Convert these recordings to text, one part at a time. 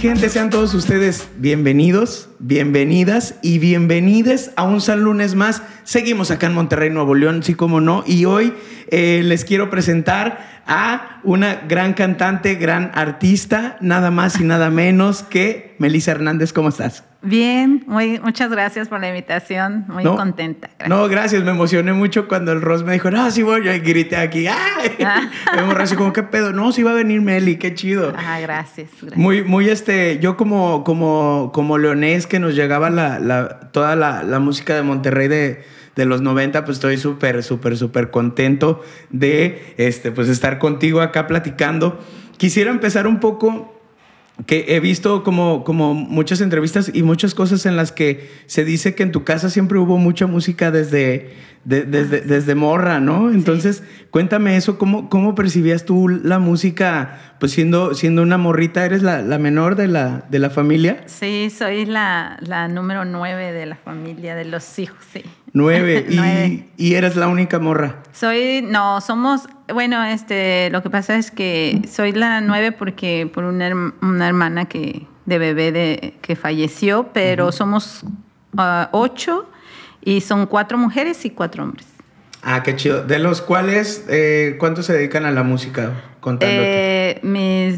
gente? Sean todos ustedes bienvenidos, bienvenidas y bienvenides a un San Lunes más. Seguimos acá en Monterrey, Nuevo León, sí como no. Y hoy eh, les quiero presentar a una gran cantante, gran artista, nada más y nada menos que Melissa Hernández. ¿Cómo estás? Bien, muy, muchas gracias por la invitación, muy contenta. Gracias. No, gracias, me emocioné mucho cuando el Ross me dijo, no, sí voy, yo grité aquí, ¡ay! Ah. me así como, ¿qué pedo? No, sí va a venir Meli, qué chido. Ah, gracias, gracias. Muy, muy, este, yo como, como, como leonés que nos llegaba la, la toda la, la, música de Monterrey de, de los 90, pues estoy súper, súper, súper contento de, este, pues estar contigo acá platicando. Quisiera empezar un poco que he visto como, como muchas entrevistas y muchas cosas en las que se dice que en tu casa siempre hubo mucha música desde, desde, desde morra, ¿no? Entonces, cuéntame eso, ¿cómo, ¿cómo percibías tú la música, pues siendo, siendo una morrita, ¿eres la, la menor de la, de la familia? Sí, soy la, la número nueve de la familia, de los hijos, sí. Nueve. ¿Y, ¿Y eres la única morra? Soy, no, somos, bueno, este, lo que pasa es que soy la nueve porque por una, una hermana que, de bebé de, que falleció, pero somos uh, ocho y son cuatro mujeres y cuatro hombres. Ah, qué chido. De los cuales, eh, ¿cuántos se dedican a la música? Eh,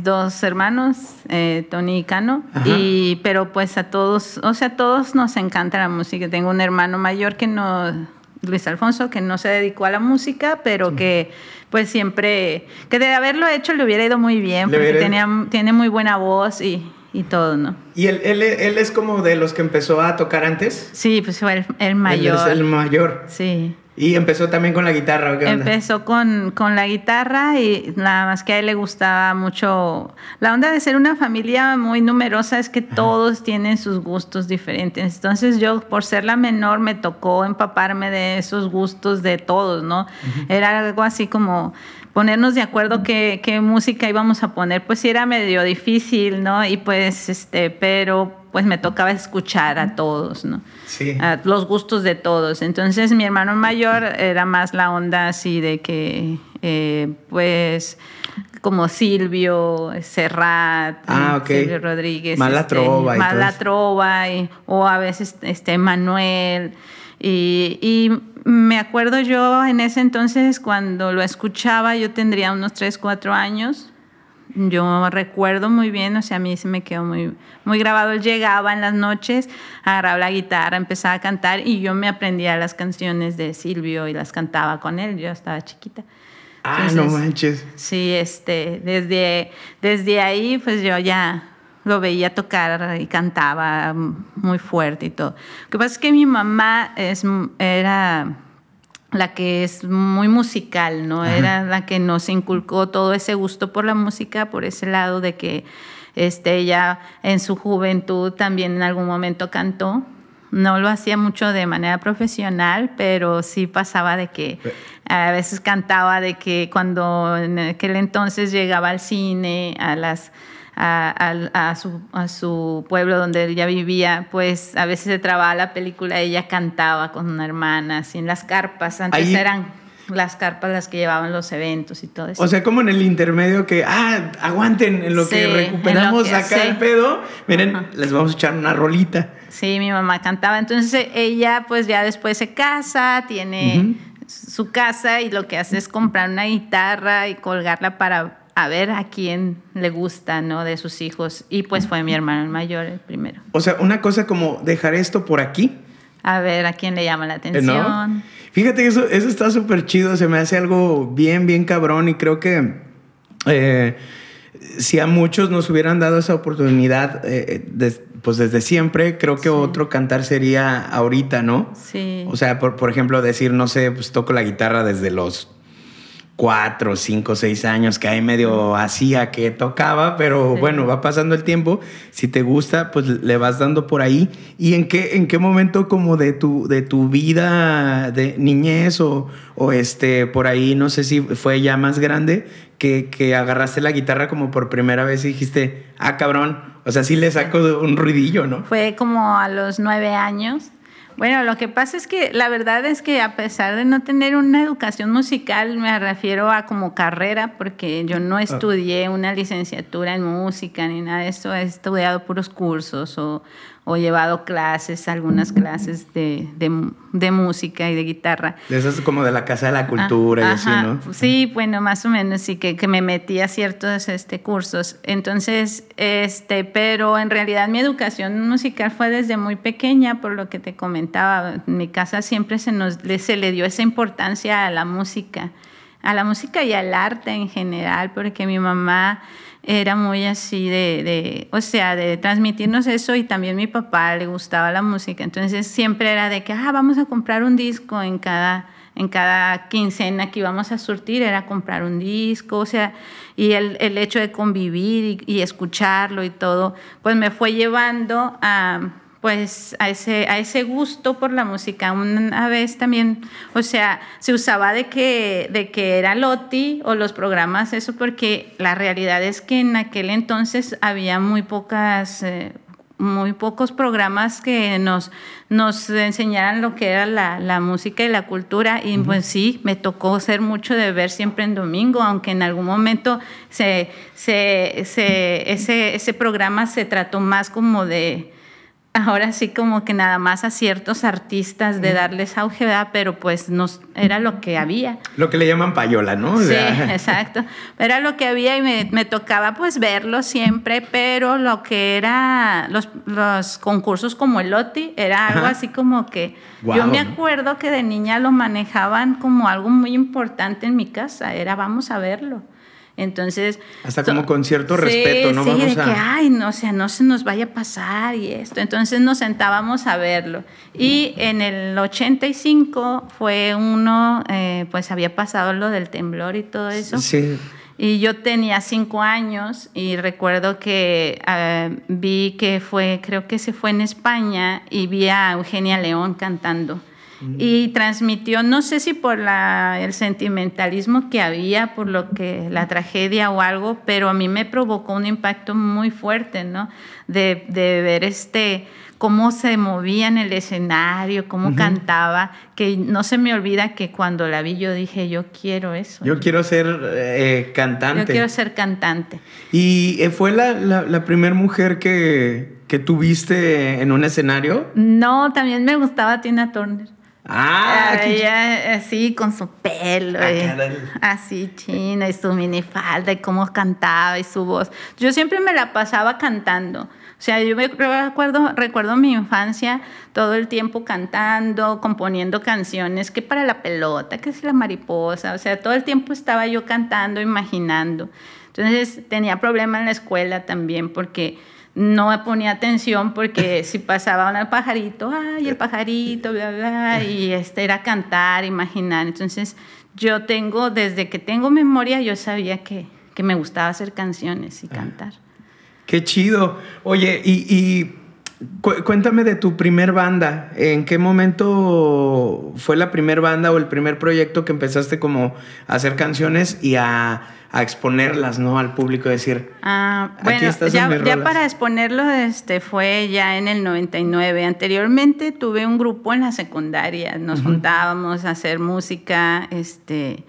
mis dos hermanos, eh, Tony y Cano, y, pero pues a todos, o sea, a todos nos encanta la música. Tengo un hermano mayor que no, Luis Alfonso, que no se dedicó a la música, pero que pues siempre, que de haberlo hecho le hubiera ido muy bien, porque tenía, tiene muy buena voz y y todo, ¿no? ¿Y él, él, él, es como de los que empezó a tocar antes? Sí, pues fue el, mayor. Él es el mayor. Sí. ¿Y empezó también con la guitarra? ¿qué Empezó con, con, la guitarra y nada más que a él le gustaba mucho. La onda de ser una familia muy numerosa es que todos tienen sus gustos diferentes. Entonces yo, por ser la menor, me tocó empaparme de esos gustos de todos, ¿no? Era algo así como ponernos de acuerdo qué, qué, música íbamos a poner, pues sí era medio difícil, ¿no? Y pues, este, pero pues me tocaba escuchar a todos, ¿no? Sí. A los gustos de todos. Entonces mi hermano mayor era más la onda así de que, eh, pues, como Silvio, Serrat, ah, Silvio Rodríguez. Mala este, trova. Mala trova, o a veces este, Manuel. Y, y me acuerdo yo en ese entonces cuando lo escuchaba, yo tendría unos 3, 4 años. Yo recuerdo muy bien, o sea, a mí se me quedó muy, muy grabado. Él llegaba en las noches, agarraba la guitarra, empezaba a cantar y yo me aprendía las canciones de Silvio y las cantaba con él. Yo estaba chiquita. Ah, no manches. Sí, este, desde, desde ahí, pues yo ya lo veía tocar y cantaba muy fuerte y todo. Lo que pasa es que mi mamá es, era la que es muy musical, ¿no? Era la que nos inculcó todo ese gusto por la música, por ese lado de que este, ella en su juventud también en algún momento cantó. No lo hacía mucho de manera profesional, pero sí pasaba de que a veces cantaba de que cuando en aquel entonces llegaba al cine, a las a, su, a, su, pueblo donde ella vivía, pues a veces se trababa la película, ella cantaba con una hermana, así en las carpas, antes eran las carpas las que llevaban los eventos y todo eso. O sea, como en el intermedio que, ah, aguanten en lo que recuperamos acá el pedo, miren, les vamos a echar una rolita. Sí, mi mamá cantaba, entonces ella pues ya después se casa, tiene su casa y lo que hace es comprar una guitarra y colgarla para a ver a quién le gusta, ¿no? De sus hijos. Y pues fue mi hermano el mayor el primero. O sea, una cosa como dejar esto por aquí. A ver a quién le llama la atención. Fíjate que eso, eso está súper chido, se me hace algo bien, bien cabrón y creo que eh, si a muchos nos hubieran dado esa oportunidad, eh, pues desde siempre, creo que otro cantar sería ahorita, ¿no? Sí. O sea, por, por ejemplo, decir, no sé, pues toco la guitarra desde los cuatro, cinco, seis años que ahí medio hacía que tocaba, pero bueno, va pasando el tiempo. Si te gusta, pues le vas dando por ahí. ¿Y en qué, en qué momento como de tu, de tu vida de niñez o, o este, por ahí, no sé si fue ya más grande, que, que agarraste la guitarra como por primera vez y dijiste, ah, cabrón, o sea, sí le saco un ruidillo, ¿no? Fue como a los nueve años Bueno, lo que pasa es que la verdad es que a pesar de no tener una educación musical, me refiero a como carrera, porque yo no estudié una licenciatura en música ni nada de eso, he estudiado puros cursos o, o llevado clases, algunas clases de, de, música y de guitarra. Eso es como de la Casa de la Cultura y así, ¿no? Sí, bueno, más o menos, sí, que, que, me metí a ciertos este, cursos. Entonces, este, pero en realidad mi educación musical fue desde muy pequeña, por lo que te comentaba. En mi casa siempre se, nos, se le dio esa importancia a la música, a la música y al arte en general, porque mi mamá era muy así de, de, o sea, de transmitirnos eso y también mi papá le gustaba la música, entonces siempre era de que, ah, vamos a comprar un disco en cada, en cada quincena que íbamos a surtir, era comprar un disco, o sea, y el, el hecho de convivir y, y escucharlo y todo, pues me fue llevando a pues a ese, a ese gusto por la música. Una vez también, o sea, se usaba de que, de que era Loti o los programas, eso porque la realidad es que en aquel entonces había muy pocas... Eh, muy pocos programas que nos, nos enseñaran lo que era la, la música y la cultura. Y pues sí, me tocó ser mucho de ver siempre en domingo, aunque en algún momento se, se, se, ese, ese programa se trató más como de, ahora sí como que nada más a ciertos artistas de darles auge, pero pues nos, era lo que había. Lo que le llaman payola, ¿no? Sí, exacto. Era lo que había y me, me, tocaba pues verlo siempre, pero lo que era los, los concursos como el Loti era algo así como que yo me acuerdo que de niña lo manejaban como algo muy importante en mi casa, era vamos a verlo. Entonces. Hasta como con cierto respeto, ¿no? Sí, Vamos de que, ay, no, o sea, no se nos vaya a pasar y esto. Entonces nos sentábamos a verlo. Y en el 85 fue uno, eh, pues había pasado lo del temblor y todo eso. Sí. Y yo tenía cinco años y recuerdo que eh, vi que fue, creo que se fue en España y vi a Eugenia León cantando y transmitió, no sé si por la, el sentimentalismo que había, por lo que la tragedia o algo, pero a mí me provocó un impacto muy fuerte, ¿no? De, de ver este cómo se movía en el escenario, cómo cantaba, que no se me olvida que cuando la vi yo dije, yo quiero eso. Yo quiero ser eh, cantante. Yo quiero ser cantante. ¿Y eh, fue la, la, la primera mujer que, que tuviste en un escenario? No, también me gustaba Tina Turner. Ah, ella así con su pelo, ah, así china y su minifalda y cómo cantaba y su voz. Yo siempre me la pasaba cantando. O sea, yo me recuerdo, recuerdo mi infancia todo el tiempo cantando, componiendo canciones, que para la pelota, que es la mariposa. O sea, todo el tiempo estaba yo cantando, imaginando. Entonces tenía problemas en la escuela también porque no me ponía atención porque si pasaba un pajarito, ay, el pajarito, bla, bla, y este era cantar, imaginar. Entonces, yo tengo, desde que tengo memoria, yo sabía que, que me gustaba hacer canciones y ah. cantar. Qué chido. Oye, y, y cuéntame de tu primer banda. ¿En qué momento fue la primer banda o el primer proyecto que empezaste como a hacer canciones y a a exponerlas, ¿no? Al público, decir, ah, bueno, ya, ya, para exponerlo este, fue ya en el 99. Anteriormente tuve un grupo en la secundaria, nos juntábamos a hacer música, este,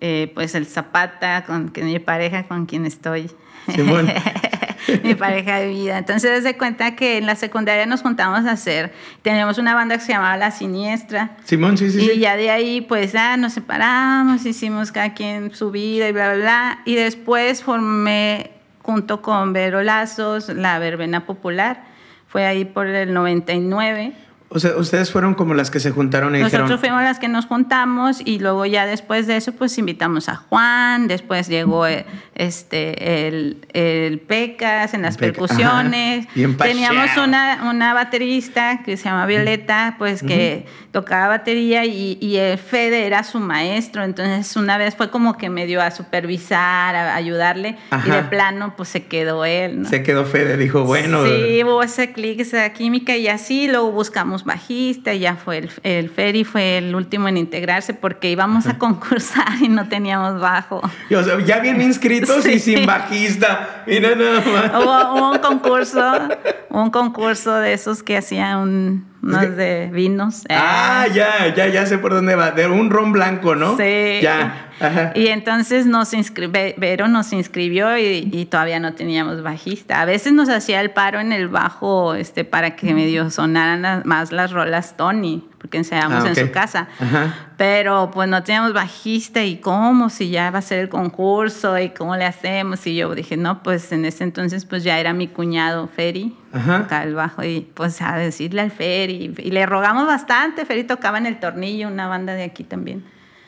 eh, pues el Zapata, con, con mi pareja con quien estoy. mi pareja de vida. Entonces, se cuenta que en la secundaria nos juntamos a hacer, teníamos una banda que se llamaba La Siniestra. Simón, sí, sí. Y ya de ahí, pues, ya nos separamos, hicimos cada quien su vida y bla, bla, bla. Y después formé, junto con Vero Lazos, la Verbena Popular. Fue ahí por el 99. O sea, ustedes fueron como las que se juntaron y Nosotros fuimos las que nos juntamos y luego ya después de eso pues invitamos a Juan, después llegó eh, este, el, el Pecas en las percusiones. Teníamos una, una baterista que se llama Violeta, pues que tocaba batería y, y, el Fede era su maestro, entonces una vez fue como que me dio a supervisar, a ayudarle y de plano pues se quedó él. Se quedó Fede, dijo bueno. Sí, hubo ese clic, esa química y así luego buscamos bajista, ya fue el, el Ferry fue el último en integrarse porque íbamos a concursar y no teníamos bajo. ya bien inscritos y sin bajista. Mira nada más. Hubo, un concurso, un concurso de esos que hacían un unos de vinos. Ah, ya, ya, ya sé por dónde va. De un ron blanco, ¿no? Sí. Ya. Ajá. Y entonces nos inscribe, Vero nos inscribió y, y, todavía no teníamos bajista. A veces nos hacía el paro en el bajo este, para que medio sonaran más las rolas Tony, porque ensayamos Ah, ok. en su casa. Ajá. Pero pues no teníamos bajista y cómo, si ya va a ser el concurso y cómo le hacemos. Y yo dije, no, pues en ese entonces pues ya era mi cuñado Feri, Ajá. el bajo, y pues a decirle al Feri. Y le rogamos bastante, Feri tocaba en El Tornillo, una banda de aquí también.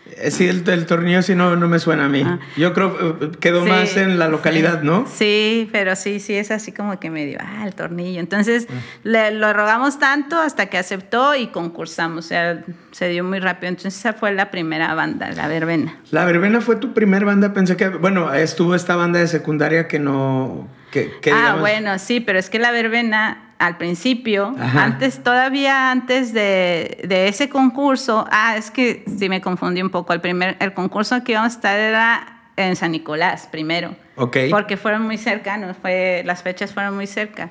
Eh, Sí, el, el tornillo sí no, no me suena a mí. Ah. Yo creo que quedó Sí, más en la localidad, sí. ¿no? Sí, pero sí, sí, es así como que medio, ah, el tornillo. Entonces, Ah. le, lo rogamos tanto hasta que aceptó y concursamos. O sea, se dio muy rápido. Entonces, esa fue la primera banda, la verbena. La verbena fue tu primer banda, pensé que, bueno, estuvo esta banda de secundaria que no, que, que ah, digamos- bueno, sí, pero es que la verbena al principio, Ajá. antes, todavía antes de, de ese concurso, ah, es que sí me confundí un poco. El primer, el concurso que íbamos a estar era en San Nicolás primero. Ok. Porque fueron muy cercanos, fue, las fechas fueron muy cerca.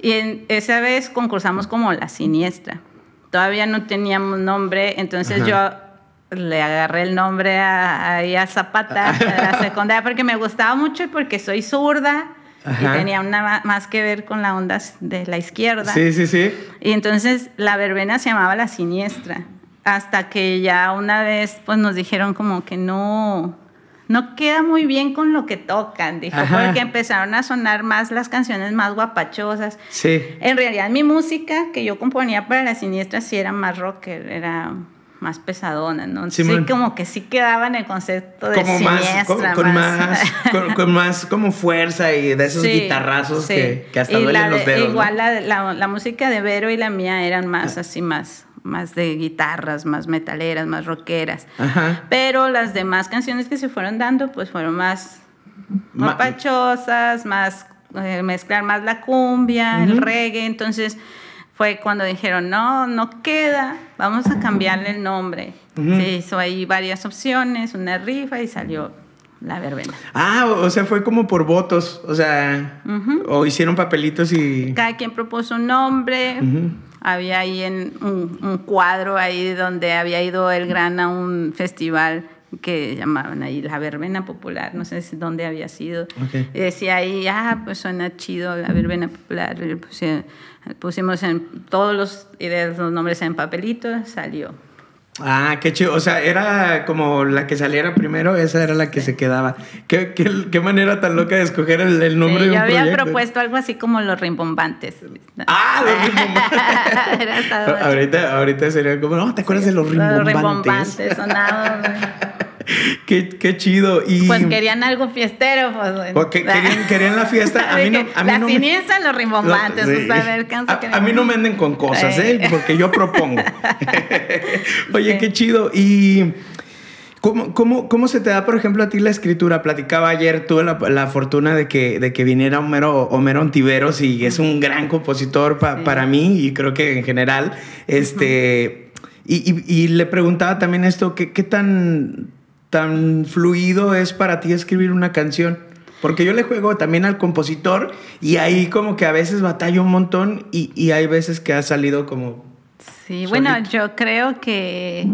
Y en, esa vez concursamos como La Siniestra. Todavía no teníamos nombre, entonces Ajá. yo le agarré el nombre a, ahí a Zapata, a la secundaria, porque me gustaba mucho y porque soy zurda Ajá. y tenía una más que ver con la onda de la izquierda. Sí, sí, sí. Y entonces la verbena se llamaba La Siniestra. Hasta que ya una vez pues nos dijeron como que no, no queda muy bien con lo que tocan, dijo, Ajá. porque empezaron a sonar más las canciones más guapachosas. Sí. En realidad mi música que yo componía para La Siniestra sí era más rocker, era más pesadona, ¿no? Sí, como que sí quedaba en el concepto de Como más, con, con más, con, con más como fuerza y de esos Sí, guitarrazos sí. que, que hasta Y duelen los de- dedos. ¿no? Ah. Igual la, la, la música de Vero y la mía eran más así, más, más de guitarras, más metaleras, más rockeras. Ajá. Pero las demás canciones que se fueron dando, pues fueron más Ma- mapachosas, más eh, mezclar más la cumbia, el reggae. Entonces fue cuando dijeron, no, no queda, vamos a cambiarle el nombre. Ujú. Se hizo ahí varias opciones, una rifa y salió la verbena. Ah, o sea, fue como por votos, o sea, o hicieron papelitos y... Cada quien propuso un nombre. Había ahí en un, un cuadro ahí donde había ido el gran a un festival que llamaban ahí la verbena popular, no sé si dónde había sido. Y decía ahí, ah, pues suena chido la verbena popular. Pusimos en todos los, los nombres en papelitos, salió. Ah, qué chido. O sea, era como la que saliera primero, esa era la que se quedaba. ¿Qué, qué, qué manera tan loca de escoger el, el nombre Sí, de un yo había proyecto. propuesto algo así como los rimbombantes. Ah, los rimbombantes. Ahorita, ahorita sería como, no, ¿te acuerdas de los Los rimbombantes? rimbombantes sonaban. qué, qué chido. Y, Pues querían algo fiestero, pues bueno. o que querían, querían la fiesta. A mí no, a mí la no me- los rimbombantes. Sí. pues, a ver, ¿qué A- vamos a, mí no me anden con cosas, ¿eh? Porque yo propongo. Oye, Sí. qué chido. Y. ¿Cómo, cómo, cómo se te da, por ejemplo, a ti la escritura? Platicaba ayer, tuve la, la fortuna de que, de que viniera Homero, Homero Ontiveros y es un gran compositor pa- Sí. para mí y creo que en general. Este, y, y- y le preguntaba también esto, ¿qué, qué tan, tan fluido es para ti escribir una canción? Porque yo le juego también al compositor y ahí como que a veces batallo un montón y, y hay veces que ha salido como... Sí, bueno, yo creo que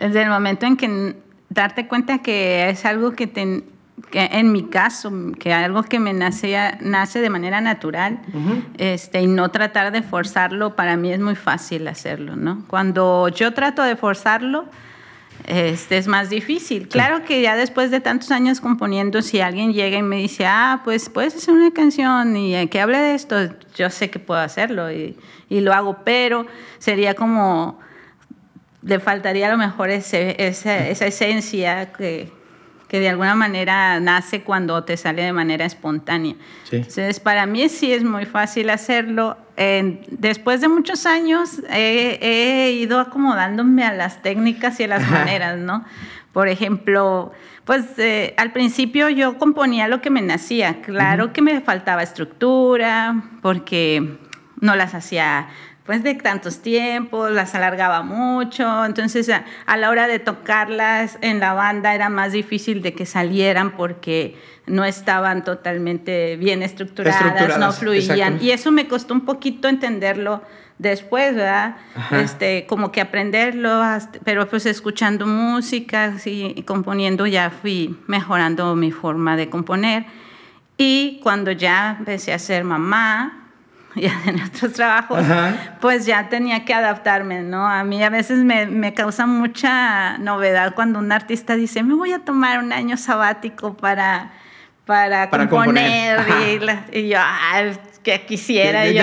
desde el momento en que darte cuenta que es algo que, te, que en mi caso, que algo que me nace, nace de manera natural, este, y no tratar de forzarlo, para mí es muy fácil hacerlo, ¿no? Cuando yo trato de forzarlo, este es más difícil. Claro que ya después de tantos años componiendo, si alguien llega y me dice, ah, pues puedes hacer una canción y eh, que hable de esto, yo sé que puedo hacerlo y, y lo hago, pero sería como, le faltaría a lo mejor ese, esa, esa esencia que, que de alguna manera nace cuando te sale de manera espontánea. Sí. Entonces, para mí sí es muy fácil hacerlo. Después de muchos años he, he ido acomodándome a las técnicas y a las Ajá. maneras, ¿no? Por ejemplo, pues eh, al principio yo componía lo que me nacía. Claro que me faltaba estructura, porque no las hacía pues de tantos tiempos, las alargaba mucho, entonces a, la hora de tocarlas en la banda era más difícil de que salieran porque no estaban totalmente bien estructuradas, no fluían. Y eso me costó un poquito entenderlo después, ¿verdad? Este, como que aprenderlo, pero pues escuchando música y componiendo ya fui mejorando mi forma de componer. Y cuando ya empecé a ser mamá, ya en otros trabajos, pues ya tenía que adaptarme, ¿no? A mí a veces me, me, causa mucha novedad cuando un artista dice, me voy a tomar un año sabático para, para, componer. Y, yo, que quisiera yo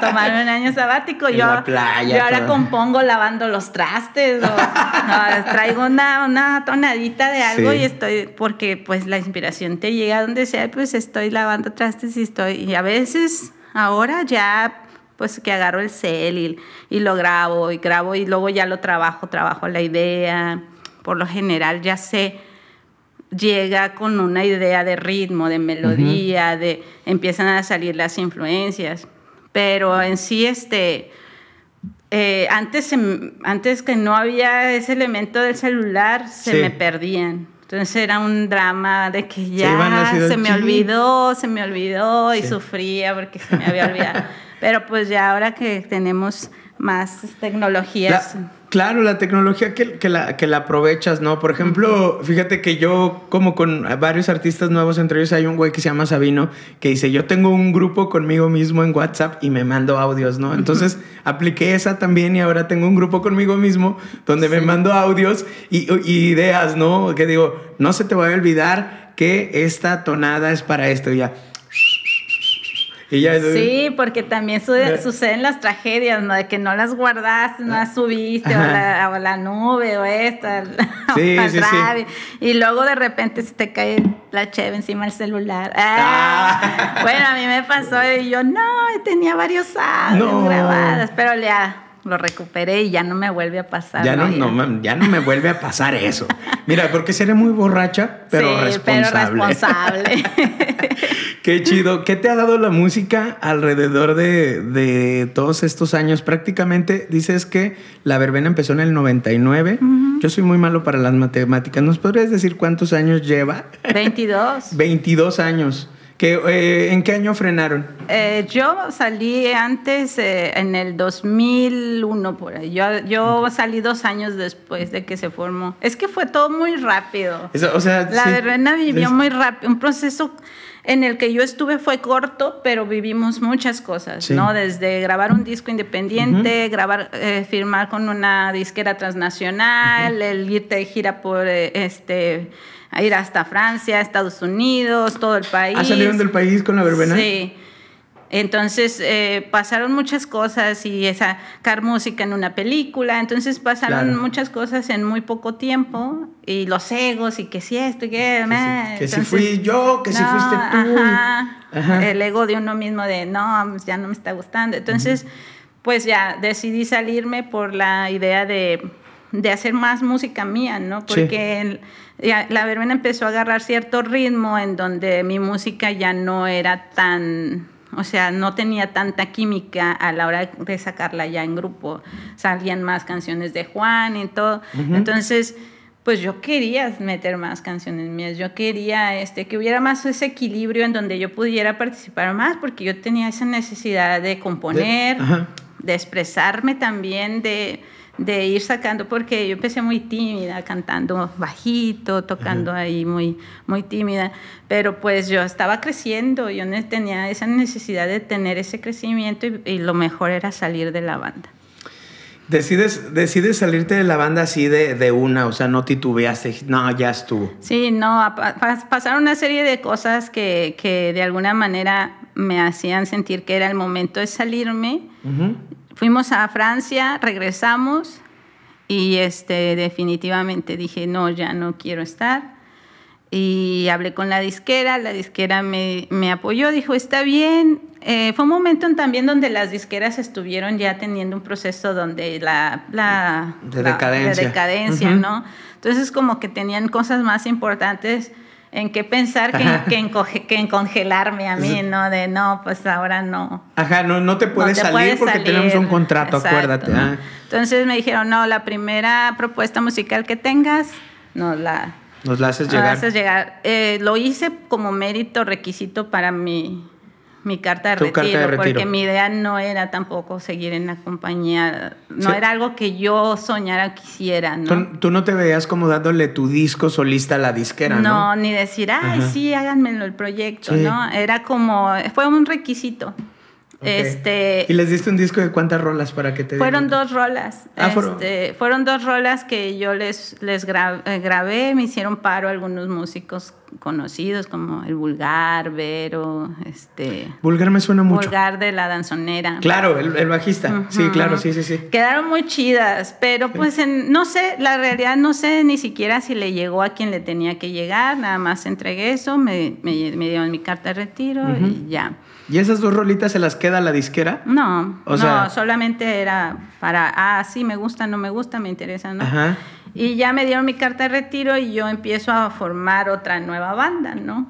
tomarme un año sabático. yo, yo ahora compongo lavando los trastes o traigo una, una, tonadita de algo y estoy, porque pues la inspiración te llega donde sea, pues estoy lavando trastes y estoy, y a veces Ahora ya pues que agarro el cel y, y, lo grabo y grabo y luego ya lo trabajo, trabajo la idea. Por lo general ya sé, llega con una idea de ritmo, de melodía, de empiezan a salir las influencias. Pero en sí, este, eh, antes, antes que no había ese elemento del celular, se me perdían. Entonces era un drama de que ya se, me olvidó, se me olvidó y sufría porque se me había olvidado. Pero pues ya ahora que tenemos más tecnologías. Claro, la tecnología que, que, la, que la aprovechas, ¿no? Por ejemplo, fíjate que yo, como con varios artistas nuevos, entre ellos hay un güey que se llama Sabino, que dice, yo tengo un grupo conmigo mismo en WhatsApp y me mando audios, ¿no? Entonces, apliqué esa también y ahora tengo un grupo conmigo mismo donde me mando audios y, y, ideas, ¿no? Que digo, no se te va a olvidar que esta tonada es para esto y ya sí, porque también suceden las tragedias, ¿no? De que no las guardaste, no las subiste, o la, la, nube, o esta, sí, sí, sí. Y luego de repente se te cae la cheve encima del celular. Ah. Bueno, a mí me pasó y yo, no, tenía varios años grabadas, pero ya lo recuperé y ya no me vuelve a pasar. Ya no, ya no me vuelve a pasar eso. Mira, porque seré muy borracha, pero sí, responsable. Pero responsable. Qué chido. ¿Qué te ha dado la música alrededor de, todos estos años? Prácticamente dices que la verbena empezó en el 99. Yo soy muy malo para las matemáticas. ¿Nos podrías decir cuántos años lleva? 22. 22 años. Eh, ¿En qué año frenaron? Eh, yo salí antes, eh, en el 2001, por ahí. Yo, salí dos años después de que se formó. Es que fue todo muy rápido. o sea, la verbena vivió muy rápido. Un proceso en el que yo estuve fue corto, pero vivimos muchas cosas, ¿no? Desde grabar un disco independiente, grabar, firmar con una disquera transnacional, el irte de gira por este a ir hasta Francia, Estados Unidos, todo el país. ¿Ah, salieron del país con la verbena? Sí. Entonces eh, pasaron muchas cosas y sacar música en una película, entonces pasaron muchas cosas en muy poco tiempo y los egos y que si esto y que... Que, si, fui yo, que si fuiste tú. El ego de uno mismo de no, pues ya no me está gustando. Entonces, pues ya decidí salirme por la idea de, de hacer más música mía, ¿no? Porque la verbena empezó a agarrar cierto ritmo en donde mi música ya no era tan, o sea, no tenía tanta química a la hora de sacarla ya en grupo. Salían más canciones de Juan y todo. Entonces, pues yo quería meter más canciones mías, yo quería este, que hubiera más ese equilibrio en donde yo pudiera participar más, porque yo tenía esa necesidad de componer, de expresarme también, de de ir sacando, porque yo empecé muy tímida, cantando bajito, tocando ahí muy, muy tímida, pero pues yo estaba creciendo, yo tenía esa necesidad de tener ese crecimiento y, lo mejor era salir de la banda. Decides, decides salirte de la banda así de, de, una, o sea, no titubeaste, no, ya estuvo. Sí, no, pasaron una serie de cosas que, que, de alguna manera me hacían sentir que era el momento de salirme. Fuimos a Francia, regresamos y este, definitivamente dije, no, ya no quiero estar. Y hablé con la disquera, la disquera me, me apoyó, dijo, está bien. Eh, fue un momento también donde las disqueras estuvieron ya teniendo un proceso donde la... la de decadencia. decadencia, ¿no? Entonces como que tenían cosas más importantes en qué pensar que, en, que, congelarme a mí, ¿no? De no, pues ahora no. Ajá, no, no te puedes salir porque tenemos un contrato, acuérdate. Ah. Entonces me dijeron, no, la primera propuesta musical que tengas, nos la... Nos la haces llegar. haces llegar. Eh, lo hice como mérito, requisito para mi mi carta de, retiro, porque mi idea no era tampoco seguir en la compañía, no era algo que yo soñara quisiera, ¿no? ¿Tú, no te veías como dándole tu disco solista a la disquera, ¿no? No, ni decir, ay, sí, háganmelo el proyecto, ¿no? Era como, fue un requisito. Este, ¿Y les diste un disco de cuántas rolas para que te Fueron dos rolas. Ah, este, fueron dos rolas que yo les, les eh, grabé, me hicieron paro algunos músicos conocidos como el Vulgar, Vero, este... Vulgar me suena mucho. Vulgar de la danzonera. Claro, el, bajista. Sí, claro, sí, sí, sí. Quedaron muy chidas, pero pues no sé, la realidad no sé ni siquiera si le llegó a quien le tenía que llegar, nada más entregué eso, me, me, dieron mi carta de retiro y ya. ¿Y esas dos rolitas se las queda la disquera? No, no, solamente era para, ah, sí, me gusta, no me gusta, me interesa, ¿no? Ajá. Y ya me dieron mi carta de retiro y yo empiezo a formar otra nueva banda, ¿no?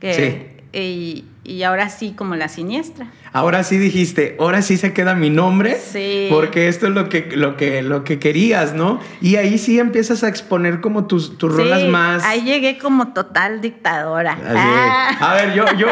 Que, sí. Y, y ahora sí como la siniestra. Ahora sí dijiste, ahora sí se queda mi nombre, sí. porque esto es lo que, lo que, lo que querías, ¿no? Y ahí sí empiezas a exponer como tus, tus rolas más. Ahí llegué como total dictadora. Ah. A ver, yo, yo,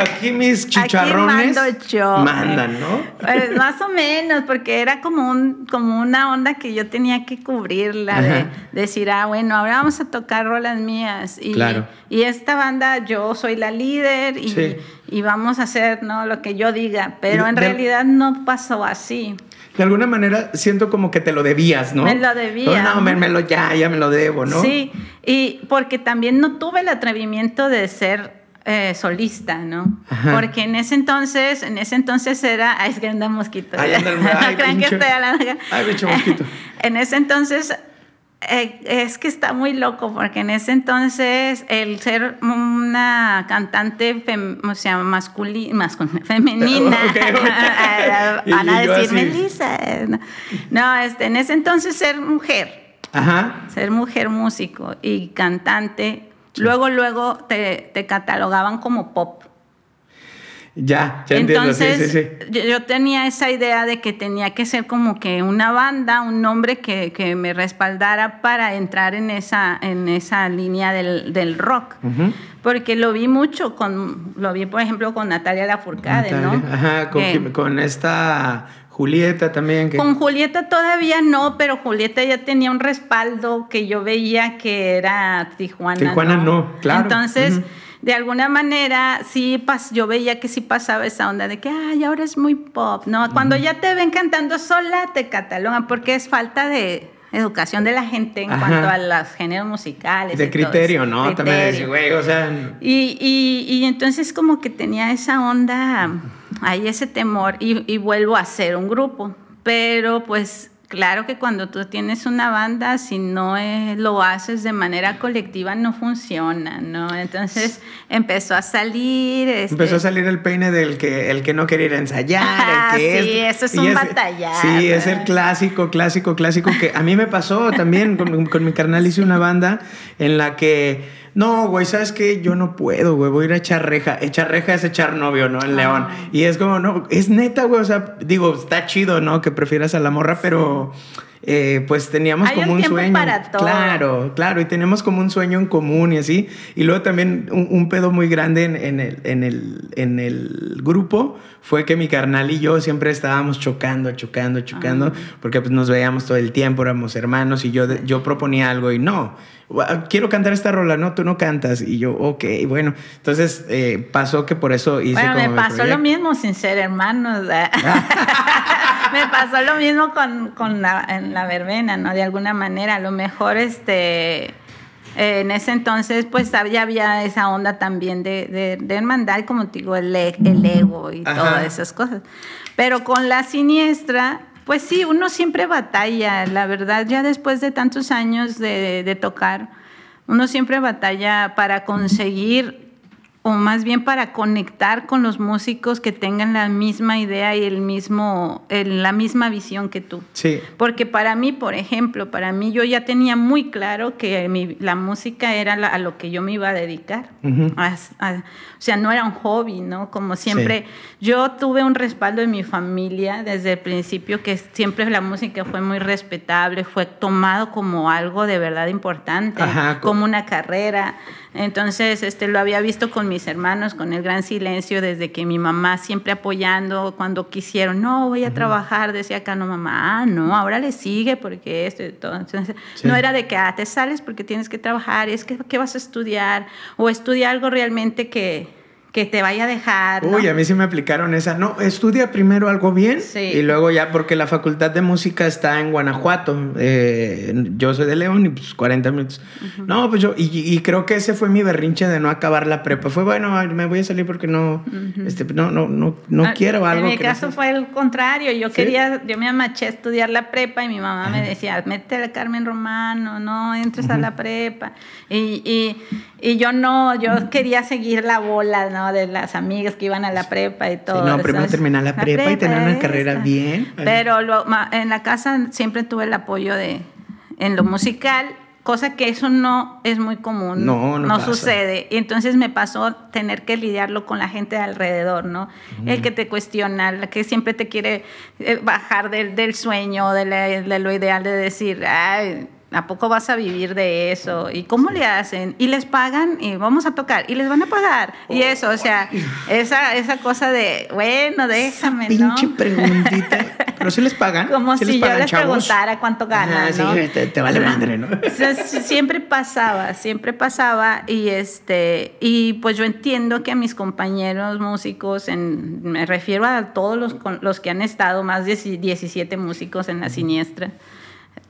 aquí mis chicharrones aquí yo. mandan, ¿no? Pues más o menos, porque era como, un, como una onda que yo tenía que cubrirla, de, decir, ah, bueno, ahora vamos a tocar rolas mías. Y, claro. y esta banda, yo soy la líder y y vamos a hacer ¿no? lo que yo diga, pero en realidad no pasó así. De alguna manera siento como que te lo debías, ¿no? Me lo debía. no, me, me, lo, ya, ya me lo debo, ¿no? Sí, y porque también no tuve el atrevimiento de ser eh, solista, ¿no? Porque en ese entonces, en ese entonces era, ay, es que anda mosquito. Ay, anda, ay, que estoy hablando. Ay, bicho mosquito. en ese entonces eh, es que está muy loco porque en ese entonces el ser una cantante o sea, masculina, femenina, van a decir Melissa. No, este, en ese entonces ser mujer, ser mujer músico y cantante, luego, luego te, te catalogaban como pop. Ya, ya entiendo. Entonces, sí, sí, Yo, tenía esa idea de que tenía que ser como que una banda, un nombre que, que me respaldara para entrar en esa, en esa línea del, del rock. Porque lo vi mucho, con, lo vi por ejemplo con Natalia Lafourcade, ¿no? Ajá, con, con esta Julieta también. Con Julieta todavía no, pero Julieta ya tenía un respaldo que yo veía que era Tijuana. Tijuana no, claro. Entonces de alguna manera sí pas, yo veía que sí pasaba esa onda de que, ay, ahora es muy pop, ¿no? Cuando ya te ven cantando sola, te catalogan porque es falta de educación de la gente en cuanto a los géneros musicales. De criterio, ¿no? También güey, o sea... Y, y, y, entonces como que tenía esa onda, ahí ese temor y, y vuelvo a hacer un grupo, pero pues Claro que cuando tú tienes una banda, si no lo haces de manera colectiva, no funciona, ¿no? Entonces empezó a salir... Este empezó a salir el peine del que, el que no quería ir a ensayar, ah, el que sí, eso es un batallar. Sí, es el clásico, clásico, clásico que a mí me pasó también, con, con mi carnal hice una banda en la que no, güey, ¿sabes qué? Yo no puedo, güey, voy a ir a echar reja. Echar reja es echar novio, ¿no? En León. Y es como, no, es neta, güey, o sea, digo, está chido, ¿no? Que prefieras a la morra, pero... Eh, pues teníamos como un, sueño. Para todo. Claro, claro, y tenemos como un sueño en común y así. Y luego también un, pedo muy grande en, el, en, el, en, el, grupo fue que mi carnal y yo siempre estábamos chocando, chocando, chocando, ah. porque pues nos veíamos todo el tiempo, éramos hermanos y yo, yo proponía algo y no quiero cantar esta rola, no, tú no cantas. Y yo, ok, bueno. Entonces eh, pasó que por eso hice bueno, me pasó lo mismo sin ser hermanos. me pasó lo mismo con, con la, en la verbena, ¿no? De alguna manera, a lo mejor este... en ese entonces, pues ya había esa onda también de, de, hermandad, como te digo, el, e, el ego y todas esas cosas. Pero con la siniestra, pues sí, uno siempre batalla, la verdad, ya después de tantos años de, tocar, uno siempre batalla para conseguir o más bien para conectar con los músicos que tengan la misma idea y el mismo, la misma visión que tú. Sí. Porque para mí, por ejemplo, para mí yo ya tenía muy claro que la música era a lo que yo me iba a dedicar. o sea, no era un hobby, ¿no? Como siempre, yo tuve un respaldo de mi familia desde el principio, que siempre la música fue muy respetable, fue tomado como algo de verdad importante, como una carrera. Entonces, este, lo había visto con mis hermanos, con el gran silencio, desde que mi mamá siempre apoyando cuando quisieron, no, voy a trabajar, decía acá, no, mamá, ah, no, ahora le sigue porque esto y todo. Entonces, no era de que, ah, te sales porque tienes que trabajar, es que, ¿qué vas a estudiar? O estudia algo realmente que, que te vaya a dejar. Uy, a mí sí me aplicaron esa. No, estudia primero algo bien y luego ya, porque la facultad de música está en Guanajuato. Eh, yo soy de León y pues 40 minutos. No, pues yo, y, creo que ese fue mi berrinche de no acabar la prepa. Fue bueno, me voy a salir porque no, este, no, no, no, no ah, quiero algo. En mi caso fue el contrario. Yo quería, yo me amaché a estudiar la prepa y mi mamá me decía, métete a Carmen Romano, no entres a la prepa. Y, y, y yo no, yo quería seguir la bola, ¿no? De las amigas que iban a la prepa y todo. no, primero terminar la, prepa, y tener una carrera bien. Pero en la casa siempre tuve el apoyo de, en lo musical, cosa que eso no es muy común. No, no, no sucede. Y entonces me pasó tener que lidiarlo con la gente de alrededor, ¿no? El que te cuestiona, el que siempre te quiere eh, bajar del, del sueño, de, de, lo ideal de decir, ay, ¿A poco vas a vivir de eso? ¿Y cómo le hacen? Y les pagan y vamos a tocar y les van a pagar. y eso, o sea, esa, esa cosa de, bueno, déjame, esa pinche preguntita. Pero si les pagan. Como si yo les preguntara cuánto ganan, ¿no? Sí, te, vale madre, ¿no? siempre pasaba, siempre pasaba y este, y pues yo entiendo que a mis compañeros músicos, en, me refiero a todos los, los que han estado, más de 17 músicos en la siniestra,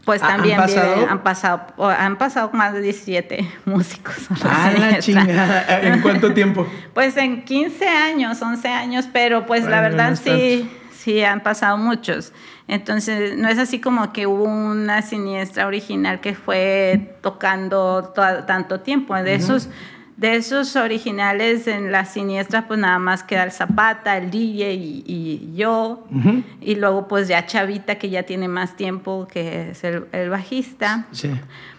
pues también ¿Han pasado? han pasado, han pasado más de 17 músicos. Ah, la chingada. ¿En cuánto tiempo? pues en 15 años, 11 años, pero pues la verdad sí, sí han pasado muchos. Entonces, no es así como que hubo una siniestra original que fue tocando tanto tiempo. De esos de esos originales en la siniestra, pues nada más queda el Zapata, el DJ y, yo. Y luego pues ya Chavita, que ya tiene más tiempo, que es el, bajista. Sí.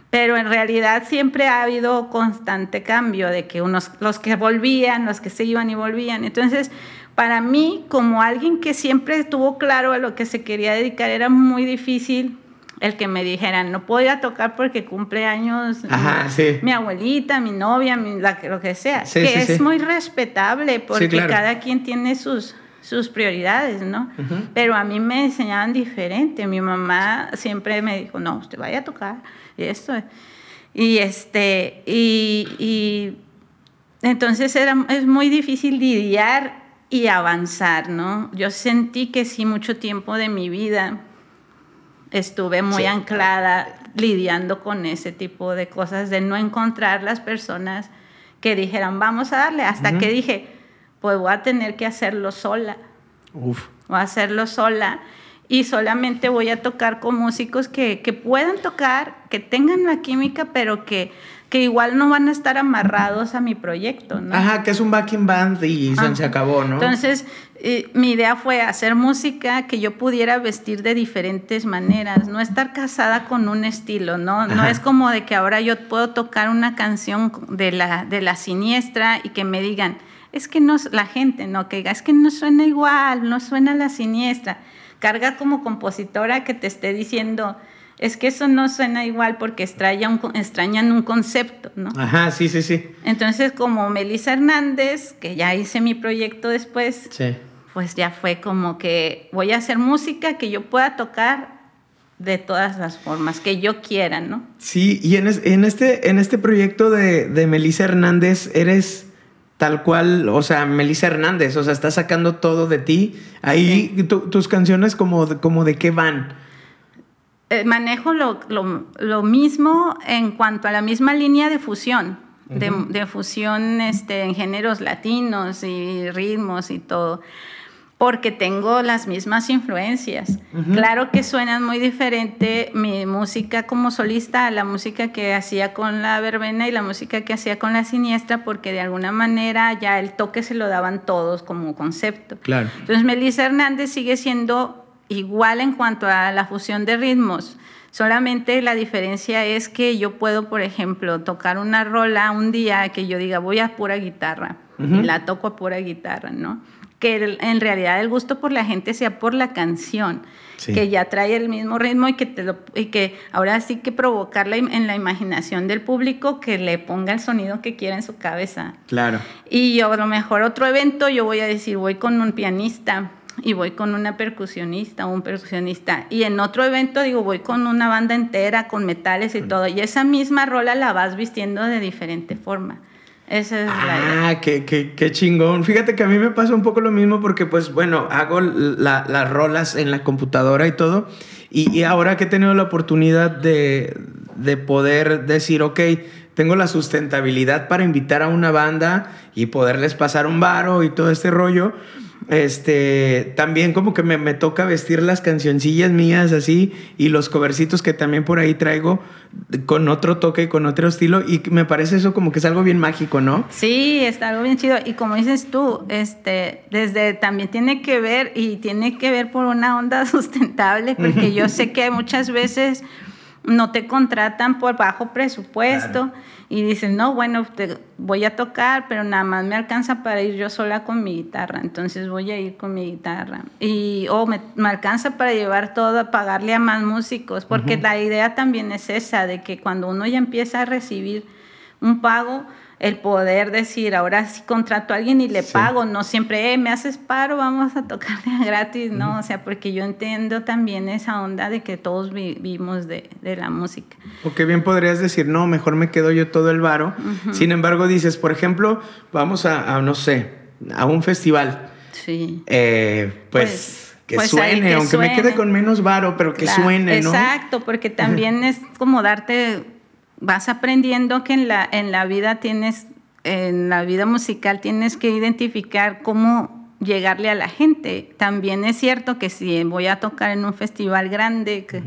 Pero en realidad siempre ha habido constante cambio de que unos, los que volvían, los que se iban y volvían. Entonces, para mí, como alguien que siempre estuvo claro a lo que se quería dedicar, era muy difícil el que me dijeran, no puedo ir a tocar porque cumple años mi, abuelita, mi novia, lo que sea, que es muy respetable porque cada quien tiene sus, sus prioridades, ¿no? Pero a mí me enseñaban diferente. Mi mamá siempre me dijo, no, usted vaya a tocar y esto. Y este, y, y entonces era, es muy difícil lidiar y avanzar, ¿no? Yo sentí que sí, mucho tiempo de mi vida estuve muy anclada lidiando con ese tipo de cosas, de no encontrar las personas que dijeran, vamos a darle, hasta que dije, pues voy a tener que hacerlo sola. Uf. Voy a hacerlo sola y solamente voy a tocar con músicos que, que puedan tocar, que tengan la química, pero que que igual no van a estar amarrados a mi proyecto, ¿no? Ajá, que es un backing band y se acabó, ¿no? Entonces, eh, mi idea fue hacer música que yo pudiera vestir de diferentes maneras, no estar casada con un estilo, ¿no? No es como de que ahora yo puedo tocar una canción de la, de la siniestra y que me digan, es que no, la gente, ¿no? Que diga, es que no suena igual, no suena la siniestra. Carga como compositora que te esté diciendo, es que eso no suena igual porque extrañan un concepto, ¿no? Ajá, sí, sí, sí. Entonces, como Melissa Hernández, que ya hice mi proyecto después, pues ya fue como que voy a hacer música que yo pueda tocar de todas las formas que yo quiera, ¿no? Sí, y en, este, en este proyecto de, de Melissa Hernández eres tal cual, o sea, Melissa Hernández, o sea, estás sacando todo de ti. Ahí tus canciones como, como de qué van. Eh, manejo lo, lo, mismo en cuanto a la misma línea de fusión, de, fusión este, en géneros latinos y ritmos y todo. porque tengo las mismas influencias. Claro que suenan muy diferente mi música como solista a la música que hacía con la verbena y la música que hacía con la siniestra, porque de alguna manera ya el toque se lo daban todos como concepto. Claro. Entonces Melissa Hernández sigue siendo igual en cuanto a la fusión de ritmos. Solamente la diferencia es que yo puedo, por ejemplo, tocar una rola un día que yo diga voy a pura guitarra y la toco a pura guitarra, ¿no? que en realidad el gusto por la gente sea por la canción, que ya trae el mismo ritmo y que, te lo, y que ahora sí que provocarla en la imaginación del público que le ponga el sonido que quiera en su cabeza. Claro. Y yo, a lo mejor otro evento yo voy a decir, voy con un pianista y voy con una percusionista o un percusionista. Y en otro evento digo, voy con una banda entera, con metales y todo. Y esa misma rola la vas vistiendo de diferente forma. Esa es ah, la qué, qué, qué, chingón. Fíjate que a mí me pasa un poco lo mismo porque, pues, bueno, hago las rolas en la computadora y todo. Y, ahora que he tenido la oportunidad de, de, poder decir, ok, tengo la sustentabilidad para invitar a una banda y poderles pasar un varo y todo este rollo, este, también como que me, me, toca vestir las cancioncillas mías así y los covercitos que también por ahí traigo con otro toque y con otro estilo y me parece eso como que es algo bien mágico, ¿no? Sí, está algo bien chido y como dices tú, este, desde también tiene que ver y tiene que ver por una onda sustentable porque yo sé que muchas veces no te contratan por bajo presupuesto y dicen, no, bueno, te voy a tocar, pero nada más me alcanza para ir yo sola con mi guitarra, entonces voy a ir con mi guitarra. Y, o me, alcanza para llevar todo, pagarle a más músicos, porque la idea también es esa, de que cuando uno ya empieza a recibir un pago, el poder decir, ahora sí contrato a alguien y le pago, no siempre, eh, me haces paro, vamos a tocar gratis, ¿no? O sea, porque yo entiendo también esa onda de que todos vivimos de, la música. O que bien podrías decir, no, mejor me quedo yo todo el varo. Sin embargo, dices, por ejemplo, vamos a, no sé, a un festival. Sí. Eh, pues, pues, que pues suene, aunque me quede con menos varo, pero que suene, ¿no? Exacto, porque también es como darte vas aprendiendo que en la, en la vida tienes, en la vida musical tienes que identificar cómo llegarle a la gente. También es cierto que si voy a tocar en un festival grande, que,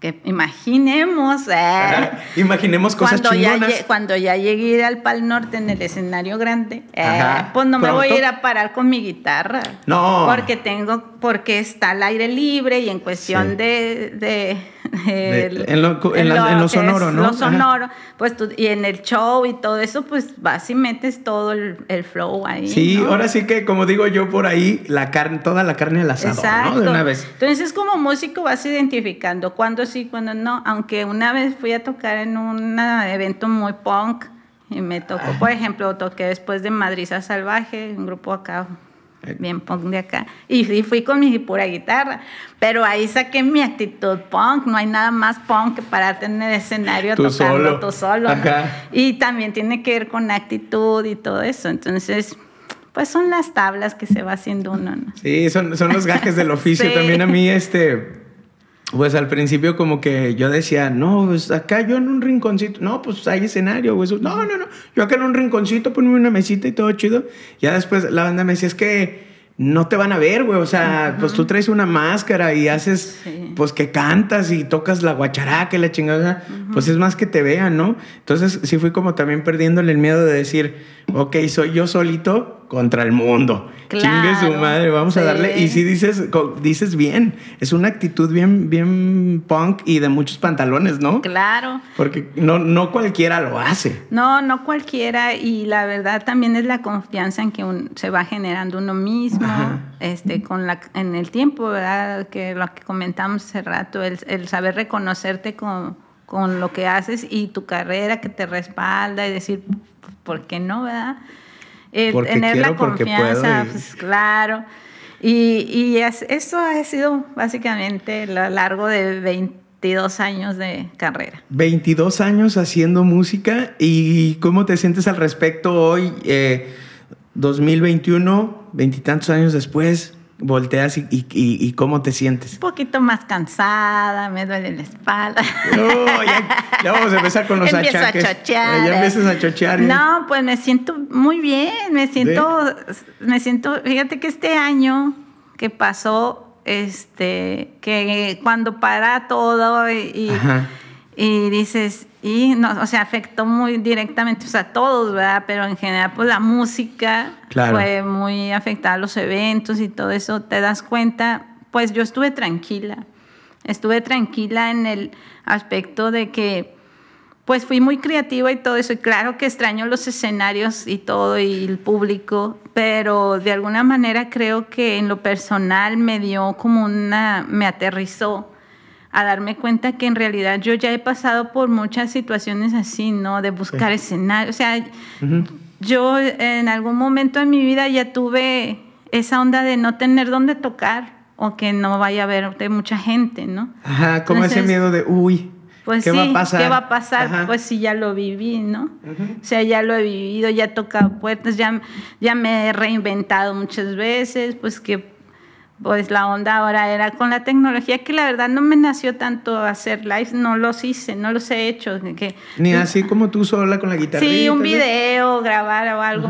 que imaginemos. Eh, imaginemos cosas cuando chingonas. Ya, cuando ya llegue al Pal Norte en el escenario grande, eh, pues no me voy a ir a parar con mi guitarra. No. Porque tengo, porque está al aire libre y en cuestión de en, lo, sonoro, ¿no? Lo sonoro, pues y en el show y todo eso, pues vas y metes todo el, flow ahí. Sí, ahora sí que, como digo yo por ahí, la carne, toda la carne al asador, ¿no? De una vez. Entonces, como músico vas identificando cuándo sí, cuándo no. Aunque una vez fui a tocar en un evento muy punk y me tocó, por ejemplo, toqué después de Madriza Salvaje, un grupo acá bien punk de acá. Y, fui con mi pura guitarra. Pero ahí saqué mi actitud punk. No hay nada más punk que pararte en el escenario tocando solo. tú solo. Y también tiene que ver con actitud y todo eso. Entonces, pues son las tablas que se va haciendo uno. Sí, son, son los gajes del oficio. También a mí, este pues al principio como que yo decía, no, pues acá yo en un rinconcito, no, pues hay escenario, güey. No, no, no, yo acá en un rinconcito ponme una mesita y todo chido. Ya después la banda me decía, es que no te van a ver, güey. O sea, pues tú traes una máscara y haces, pues que cantas y tocas la guacharaca y la chingada. Pues es más que te vean, ¿no? Entonces sí fui como también perdiéndole el miedo de decir, ok, soy yo solito contra el mundo. Chingue su madre, vamos a darle. Y si dices, dices bien, es una actitud bien, bien punk y de muchos pantalones, ¿no? Claro. Porque no, no cualquiera lo hace. No, no cualquiera. Y la verdad también es la confianza en que se va generando uno mismo, este, con la, en el tiempo, ¿verdad? Que lo que comentamos hace rato, el, el saber reconocerte con, con lo que haces y tu carrera que te respalda y decir, ¿por qué no, verdad? Eh, tener la confianza, pues claro. Y, y eso ha sido básicamente a lo largo de 22 años de carrera. 22 años haciendo música y ¿cómo te sientes al respecto hoy, eh, 2021, veintitantos años después? Volteas y, y, y, cómo te sientes? Un poquito más cansada, me duele la espalda. No, ya, vamos a empezar con los Empiezo achaques. a chochear. Ya empiezas a chochear. No, pues me siento muy bien, me siento, me siento, fíjate que este año que pasó, este, que cuando para todo y, y dices, y no, o sea, afectó muy directamente o a todos, ¿verdad? Pero en general, pues la música fue muy afectada, los eventos y todo eso, te das cuenta, pues yo estuve tranquila, estuve tranquila en el aspecto de que, pues fui muy creativa y todo eso, y claro que extraño los escenarios y todo, y el público, pero de alguna manera creo que en lo personal me dio como una, me aterrizó a darme cuenta que en realidad yo ya he pasado por muchas situaciones así, ¿no? De buscar escenarios. O sea, yo en algún momento en mi vida ya tuve esa onda de no tener dónde tocar o que no vaya a haber de mucha gente, ¿no? Ajá, como ese miedo de, uy, pues ¿Qué va a pasar? ¿Qué va a pasar? Pues sí, ya lo viví, ¿no? O sea, ya lo he vivido, ya he tocado puertas, ya, ya me he reinventado muchas veces, pues que pues la onda ahora era con la tecnología que la verdad no me nació tanto hacer live, no los hice, no los he hecho. Que, Ni así como tú sola con la guitarra. Sí, un video, grabar o algo.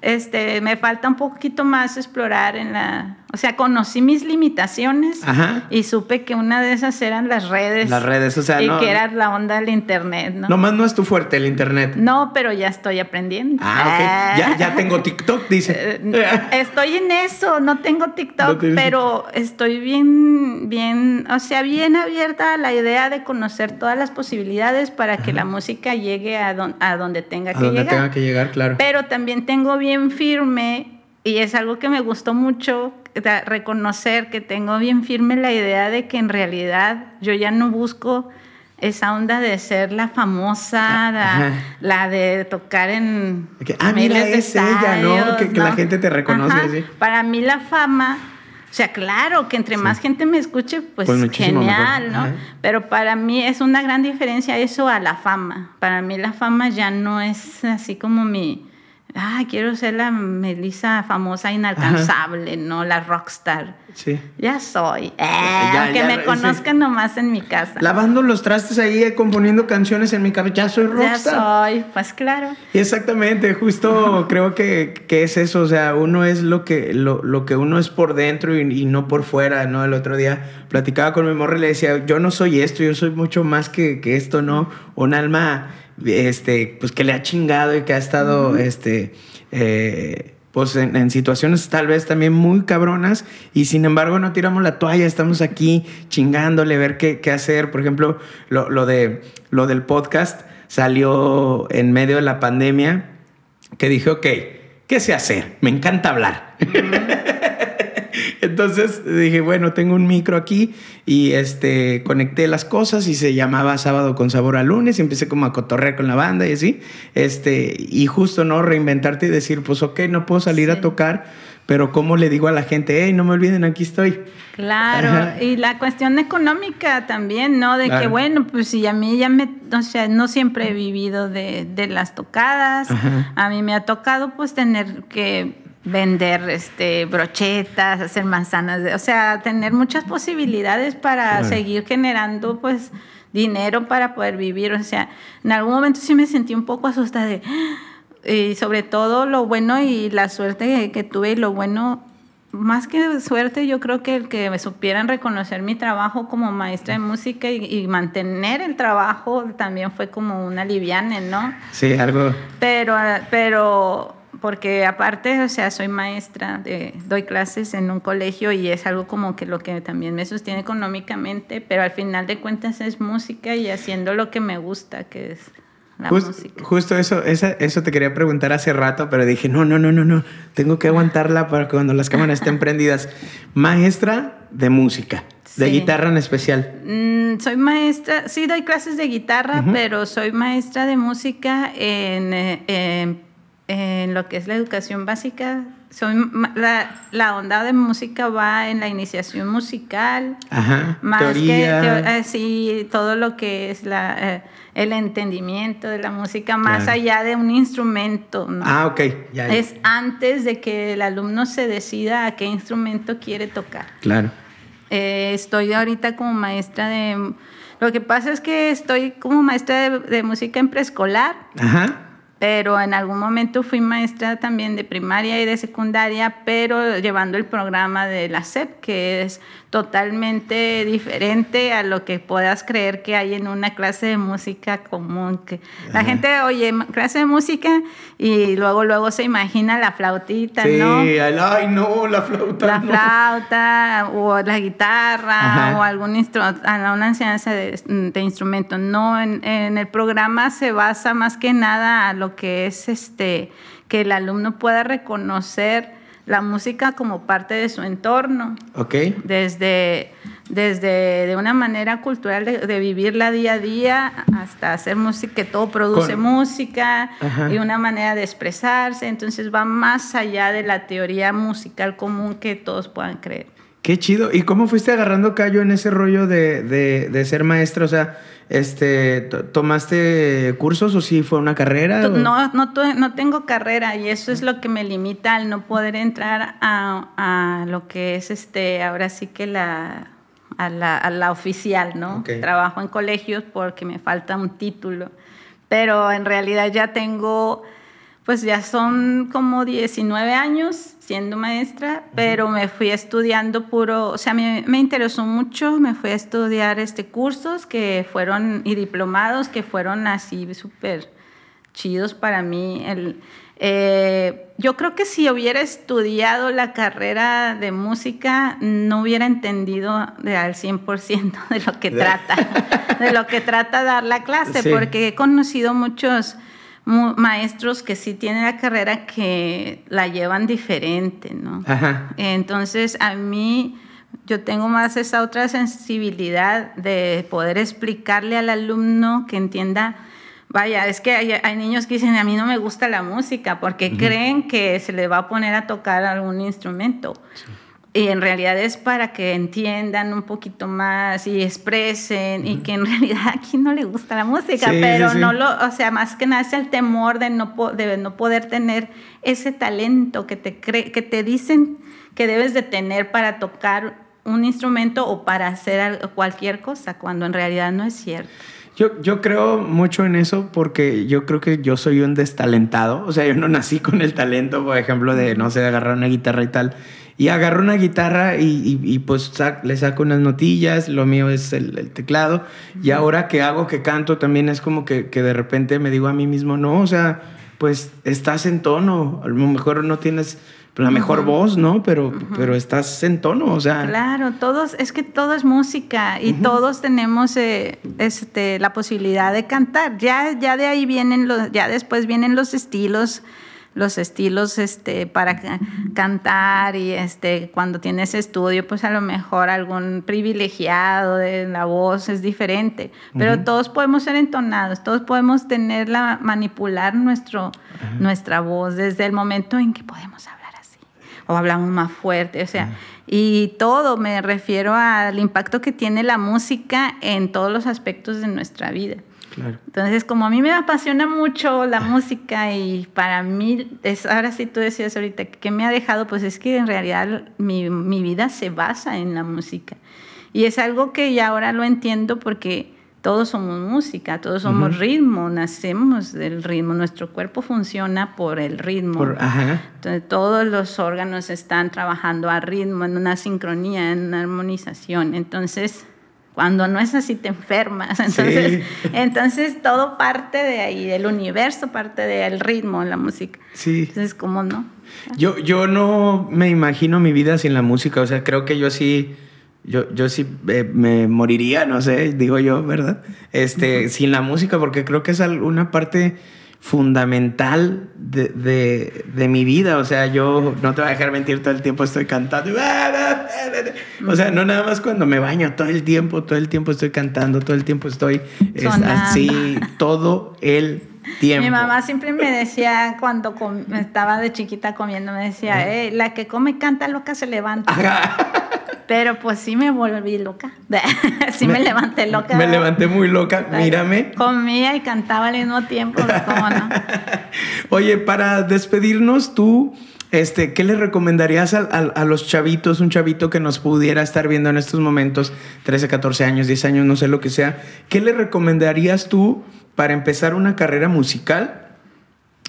Este, me falta un poquito más explorar en la o sea, conocí mis limitaciones y supe que una de esas eran las redes. Las redes, o sea, y que era la onda del internet, ¿no? Nomás no es tu fuerte el internet. No, pero ya estoy aprendiendo. Ah, ok. Ya, ya tengo TikTok, dice. Eh, estoy en eso, no tengo TikTok, pero estoy bien, bien, o sea, bien abierta a la idea de conocer todas las posibilidades para que la música llegue a, a donde tenga a que donde llegar. tenga que llegar, claro. Pero también tengo bien firme y es algo que me gustó mucho reconocer que tengo bien firme la idea de que en realidad yo ya no busco esa onda de ser la famosa, ah, la, de tocar en ah, mira, es ella, ¿no? Que, la gente te reconoce. Para mí la fama, o sea, claro, que entre más gente me escuche, pues, pues genial, ¿no? Pero para mí es una gran diferencia eso a la fama. Para mí la fama ya no es así como mi ah, quiero ser la Melissa famosa inalcanzable, ¿no? La rockstar. Sí. Ya soy. Eh, que me conozcan nomás en mi casa. Lavando los trastes ahí, eh, componiendo canciones en mi cabeza. Ya soy rockstar. Ya soy, pues claro. exactamente, justo creo que, que, es eso. O sea, uno es lo que, lo, lo que uno es por dentro y, no por fuera, ¿no? El otro día platicaba con mi morra y le decía, yo no soy esto, yo soy mucho más que, que esto, ¿no? Un alma este, pues que le ha chingado y que ha estado, este, eh, pues en, situaciones tal vez también muy cabronas y sin embargo no tiramos la toalla, estamos aquí chingándole, ver qué, qué hacer. Por ejemplo, lo, lo, de, lo del podcast salió en medio de la pandemia que dije, ok, ¿qué sé hacer? Me encanta hablar. Entonces dije, bueno, tengo un micro aquí y este, conecté las cosas y se llamaba Sábado con Sabor a Lunes y empecé como a cotorrear con la banda y así. Este, y justo, ¿no? Reinventarte y decir, pues ok, no puedo salir a tocar, pero ¿cómo le digo a la gente, hey, no me olviden, aquí estoy? Claro, y la cuestión económica también, ¿no? De que, bueno, pues si a mí ya me, o sea, no siempre he vivido de, de las tocadas, a mí me ha tocado pues tener que vender este brochetas, hacer manzanas, o sea, tener muchas posibilidades para seguir generando pues dinero para poder vivir, o sea, en algún momento sí me sentí un poco asustada de y sobre todo lo bueno y la suerte que tuve y lo bueno más que suerte, yo creo que el que me supieran reconocer mi trabajo como maestra de música y, y, mantener el trabajo también fue como una liviane, ¿no? Sí, algo. Pero, pero porque aparte, o sea, soy maestra, de, doy clases en un colegio y es algo como que lo que también me sostiene económicamente, pero al final de cuentas es música y haciendo lo que me gusta, que es la música. Justo eso, eso te quería preguntar hace rato, pero dije, no, no, no, no, no, tengo que aguantarla para cuando las cámaras estén prendidas. Maestra de música. ¿De guitarra en especial? Mm, soy maestra, sí doy clases de guitarra, pero soy maestra de música en, eh, en en lo que es la educación básica, soy, la, la, onda de música va en la iniciación musical, más que eh, sí, todo lo que es la, eh, el entendimiento de la música, más allá de un instrumento. Ah, ok. Ya, Es antes de que el alumno se decida a qué instrumento quiere tocar. Claro. Eh, estoy ahorita como maestra de... Lo que pasa es que estoy como maestra de, de música en preescolar. Ajá pero en algún momento fui maestra también de primaria y de secundaria, pero llevando el programa de la SEP, que es totalmente diferente a lo que puedas creer que hay en una clase de música común. Que la gente oye clase de música y luego luego se imagina la flautita, ¿no? Sí, ay no, la flauta. La flauta o la guitarra o algún una enseñanza de, de instrumento. No, en, en el programa se basa más que nada a lo que es este, que el alumno pueda reconocer la música como parte de su entorno. Ok. Desde, desde de una manera cultural de, vivirla día a día hasta hacer música, que todo produce música y una manera de expresarse. Entonces va más allá de la teoría musical común que todos puedan creer. Qué chido. ¿Y cómo fuiste agarrando callo en ese rollo de, de, de ser maestra? O sea, este, ¿Tomaste cursos o sí fue una carrera? No, no, no tengo carrera y eso es lo que me limita al no poder entrar a, lo que es este, ahora sí que la, a la, oficial, ¿no? Trabajo en colegios porque me falta un título, pero en realidad ya tengo pues ya son como 19 años siendo maestra, pero me fui estudiando puro, o sea, me, me, interesó mucho, me fui a estudiar este cursos que fueron, y diplomados que fueron así súper chidos para mí. El, eh, yo creo que si hubiera estudiado la carrera de música, no hubiera entendido de, al 100% de lo que trata, de lo que trata dar la clase, porque he conocido muchos maestros que sí tienen la carrera que la llevan diferente, ¿no? Entonces, a mí, yo tengo más esa otra sensibilidad de poder explicarle al alumno que entienda, vaya, es que hay, niños que dicen, a mí no me gusta la música porque creen que se le va a poner a tocar algún instrumento. Y en realidad es para que entiendan un poquito más y expresen y que en realidad aquí no le gusta la música, pero no lo, o sea, más que nada es el temor de no, de no poder tener ese talento que te, que te dicen que debes de tener para tocar un instrumento o para hacer cualquier cosa, cuando en realidad no es cierto. Yo, yo creo mucho en eso porque yo creo que yo soy un destalentado, o sea, yo no nací con el talento, por ejemplo, de, no sé, agarrar una guitarra y tal y agarro una guitarra y, y, pues le saco unas notillas, lo mío es el, teclado. Y ahora que hago, que canto, también es como que, que, de repente me digo a mí mismo, no, o sea, pues estás en tono, a lo mejor no tienes la mejor voz, ¿no? Pero, pero estás en tono, o sea. Claro, todos, es que todo es música y todos tenemos eh, este, la posibilidad de cantar. Ya, ya de ahí vienen los, ya después vienen los estilos los estilos este, para cantar y este, cuando tienes estudio, pues a lo mejor algún privilegiado de la voz es diferente, pero todos podemos ser entonados, todos podemos tenerla, manipular nuestro, nuestra voz desde el momento en que podemos hablar así o hablamos más fuerte, o sea, y todo, me refiero al impacto que tiene la música en todos los aspectos de nuestra vida. Entonces, como a mí me apasiona mucho la música y para mí, es, ahora sí tú decías ahorita, que me ha dejado? Pues es que en realidad mi, mi vida se basa en la música. Y es algo que ya ahora lo entiendo porque todos somos música, todos somos ritmo, nacemos del ritmo, nuestro cuerpo funciona por el ritmo. Entonces todos los órganos están trabajando a ritmo, en una sincronía, en una armonización. Entonces cuando no es así, te enfermas. Entonces, entonces todo parte de ahí, del universo, parte del ritmo, la música. Sí. Entonces, ¿cómo no? Yo, yo no me imagino mi vida sin la música. O sea, creo que yo sí, yo, yo sí eh, me moriría, no sé, digo yo, ¿verdad? Este, sin la música, porque creo que es una parte fundamental de, de, de, mi vida. O sea, yo no te voy a dejar mentir, todo el tiempo estoy cantando. O sea, no nada más cuando me baño, todo el tiempo, todo el tiempo estoy cantando, todo el tiempo estoy así, todo el tiempo. Mi mamá siempre me decía, cuando estaba de chiquita comiendo, me decía, eh, la que come canta loca se levanta. Pero pues sí me volví loca. sí me, levanté loca. Me levanté muy loca, mírame. Comía y cantaba al mismo tiempo, pues, ¿cómo no? Oye, para despedirnos, tú, este, ¿qué le recomendarías a, a, los chavitos, un chavito que nos pudiera estar viendo en estos momentos, 13, 14 años, 10 años, no sé lo que sea, ¿qué le recomendarías tú para empezar una carrera musical?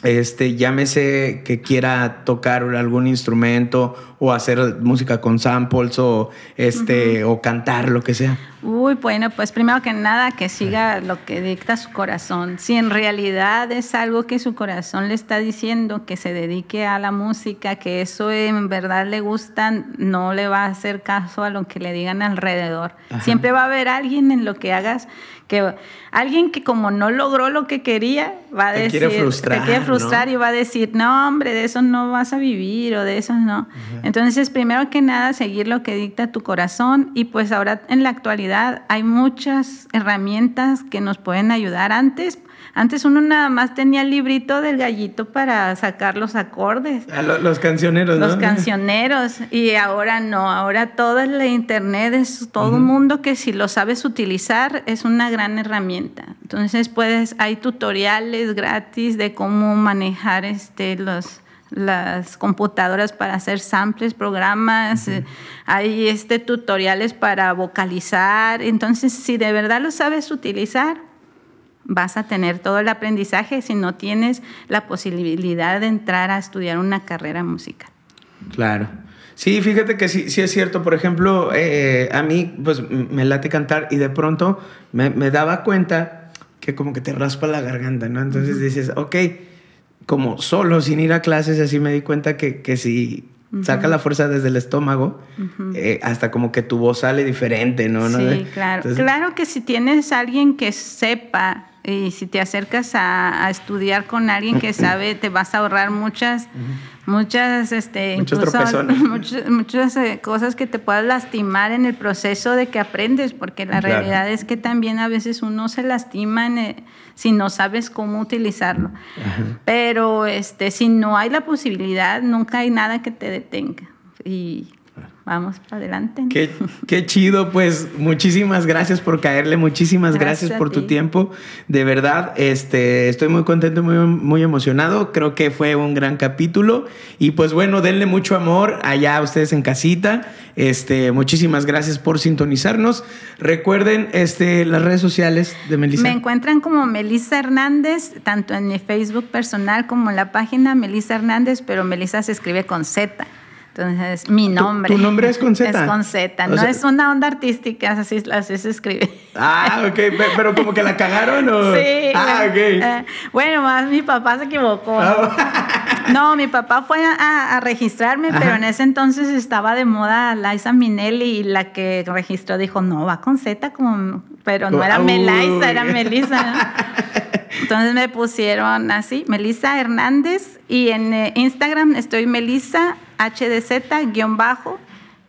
Este, llámese que quiera tocar algún instrumento o hacer música con samples o este o cantar lo que sea? Uy, bueno, pues primero que nada que siga lo que dicta su corazón. Si en realidad es algo que su corazón le está diciendo, que se dedique a la música, que eso en verdad le gusta, no le va a hacer caso a lo que le digan alrededor. Siempre va a haber alguien en lo que hagas que alguien que como no logró lo que quería va a decir, frustrar, te quiere frustrar y va a decir, no hombre, de eso no vas a vivir o de eso no. Entonces, primero que nada, seguir lo que dicta tu corazón y pues ahora en la actualidad hay muchas herramientas que nos pueden ayudar antes antes uno nada más tenía el librito del gallito para sacar los acordes. Ah, los cancioneros, Los cancioneros. Y ahora no, ahora todo es la internet, es todo el mundo que si lo sabes utilizar es una gran herramienta. Entonces puedes, hay tutoriales gratis de cómo manejar este, los, las computadoras para hacer samples, programas, eh, hay este tutoriales para vocalizar. Entonces, si de verdad lo sabes utilizar, vas a tener todo el aprendizaje si no tienes la posibilidad de entrar a estudiar una carrera musical. Claro. Sí, fíjate que sí, sí es cierto. Por ejemplo, eh, a mí pues me late cantar y de pronto me, daba cuenta que como que te raspa la garganta, ¿no? Entonces dices, ok, como solo, sin ir a clases, así me di cuenta que, que si saca la fuerza desde el estómago, eh, hasta como que tu voz sale diferente, ¿no? Sí, claro. claro que si tienes alguien que sepa y si te acercas a, estudiar con alguien que sabe, te vas a ahorrar muchas, muchas, este, incluso, muchas, eh, cosas que te puedas lastimar en el proceso de que aprendes, porque la realidad es que también a veces uno se lastima si no sabes cómo utilizarlo. Pero este, si no hay la posibilidad, nunca hay nada que te detenga. Y vamos adelante. Qué, qué, chido, pues muchísimas gracias por caerle, muchísimas gracias, por tu tiempo. De verdad, este, estoy muy contento, muy, muy emocionado. Creo que fue un gran capítulo. Y pues bueno, denle mucho amor allá a ustedes en casita. Este, muchísimas gracias por sintonizarnos. Recuerden este, las redes sociales de Melissa. Me encuentran como Melissa Hernández, tanto en mi Facebook personal como en la página Melissa Hernández, pero Melissa se escribe con Z. Entonces, mi nombre. ¿Tu, nombre es con Z? Es con Z. no es una onda artística, así, así se escribe. Ah, ok. Pero como que la cagaron o. Sí. Ah, ok. Eh, bueno, más mi papá se equivocó. Ah, no, mi papá fue a, registrarme, pero en ese entonces estaba de moda Liza Minelli y la que registró dijo, no, va con Z, como, pero no era Melisa, era Melissa. Entonces me pusieron así, Melissa Hernández, y en eh, Instagram estoy Melissa HDZ-bajo.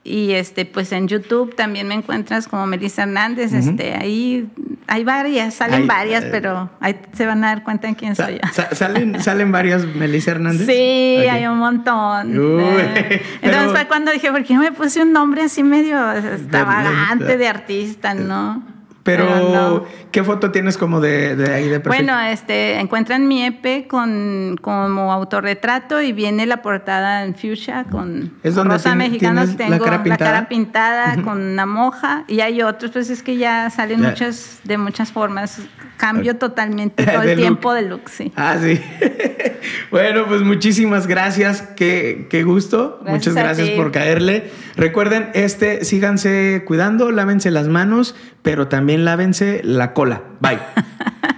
Y este, pues en YouTube también me encuentras como Melissa Hernández. este, ahí hay varias, salen varias, eh, pero ahí se van a dar cuenta en quién soy yo. ¿Salen, ¿Salen varias Melissa Hernández? Sí, hay un montón. Eh, entonces fue cuando dije, ¿por qué no me puse un nombre así medio extravagante de artista, no? Pero, ¿qué foto tienes como de, de ahí de perfil? Bueno, este, encuentran mi EP con, como autorretrato y viene la portada en fuchsia con ¿Es donde rosa mexicana. Tengo la cara pintada, con una moja y hay otros, pues es que ya salen muchas, de muchas formas. Cambio totalmente todo el tiempo de look, sí. Ah, sí. bueno, pues muchísimas gracias. Qué, qué gusto. Muchas gracias por caerle. Recuerden, este, síganse cuidando, lávense las manos, pero también lávense la cola. Bye.